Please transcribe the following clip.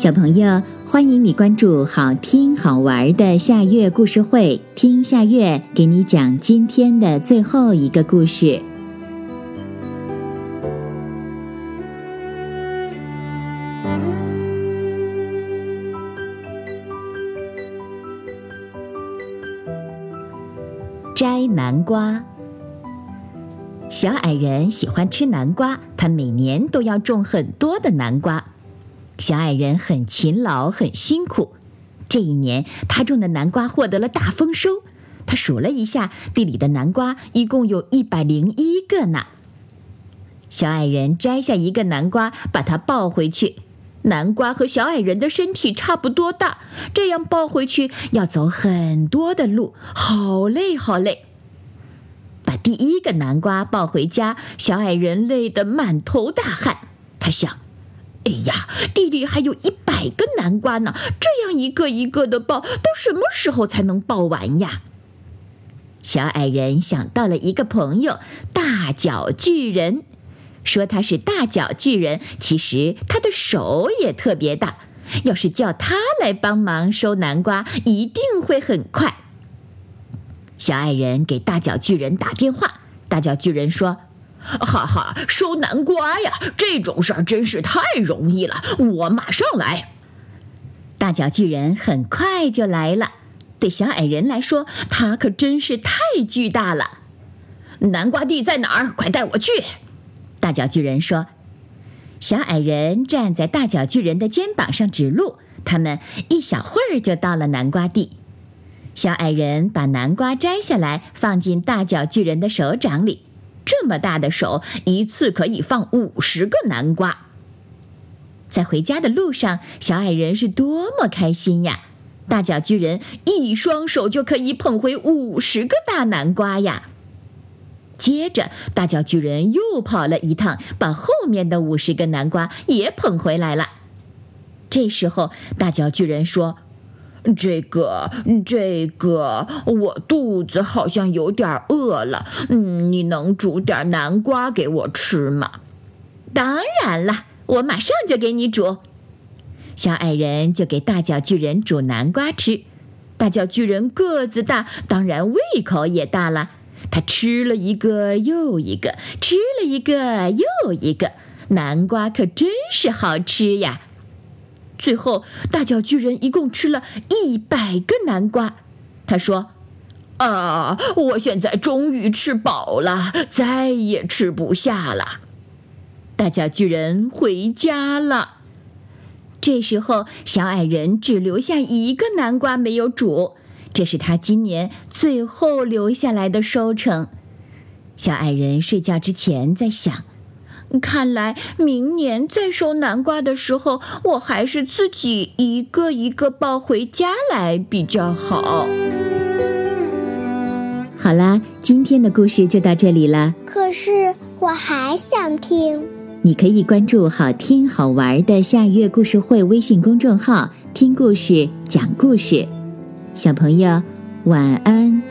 小朋友，欢迎你关注好听好玩的夏月故事会，听夏月给你讲今天的最后一个故事。摘南瓜。小矮人喜欢吃南瓜，他每年都要种很多的南瓜。小矮人很勤劳，很辛苦。这一年，他种的南瓜获得了大丰收。他数了一下，地里的南瓜一共有一百零一个呢。小矮人摘下一个南瓜，把它抱回去。南瓜和小矮人的身体差不多大，这样抱回去要走很多的路，好累好累。把第一个南瓜抱回家，小矮人累得满头大汗。他想。哎呀，地里还有一百个南瓜呢，这样一个一个的抱，到什么时候才能抱完呀？小矮人想到了一个朋友——大脚巨人，说他是大脚巨人，其实他的手也特别大。要是叫他来帮忙收南瓜，一定会很快。小矮人给大脚巨人打电话，大脚巨人说。哈哈，收南瓜呀，这种事儿真是太容易了，我马上来。大脚巨人很快就来了，对小矮人来说，他可真是太巨大了。南瓜地在哪儿？快带我去！大脚巨人说。小矮人站在大脚巨人的肩膀上指路，他们一小会儿就到了南瓜地。小矮人把南瓜摘下来，放进大脚巨人的手掌里。这么大的手，一次可以放五十个南瓜。在回家的路上，小矮人是多么开心呀！大脚巨人一双手就可以捧回五十个大南瓜呀。接着，大脚巨人又跑了一趟，把后面的五十个南瓜也捧回来了。这时候，大脚巨人说。这个，这个，我肚子好像有点饿了。嗯，你能煮点南瓜给我吃吗？当然了，我马上就给你煮。小矮人就给大脚巨人煮南瓜吃。大脚巨人个子大，当然胃口也大了。他吃了一个又一个，吃了一个又一个，南瓜可真是好吃呀。最后，大脚巨人一共吃了一百个南瓜。他说：“啊，我现在终于吃饱了，再也吃不下了。”大脚巨人回家了。这时候，小矮人只留下一个南瓜没有煮，这是他今年最后留下来的收成。小矮人睡觉之前在想。看来明年再收南瓜的时候，我还是自己一个一个抱回家来比较好。好啦，今天的故事就到这里了。可是我还想听。你可以关注“好听好玩的夏月故事会”微信公众号，听故事，讲故事。小朋友，晚安。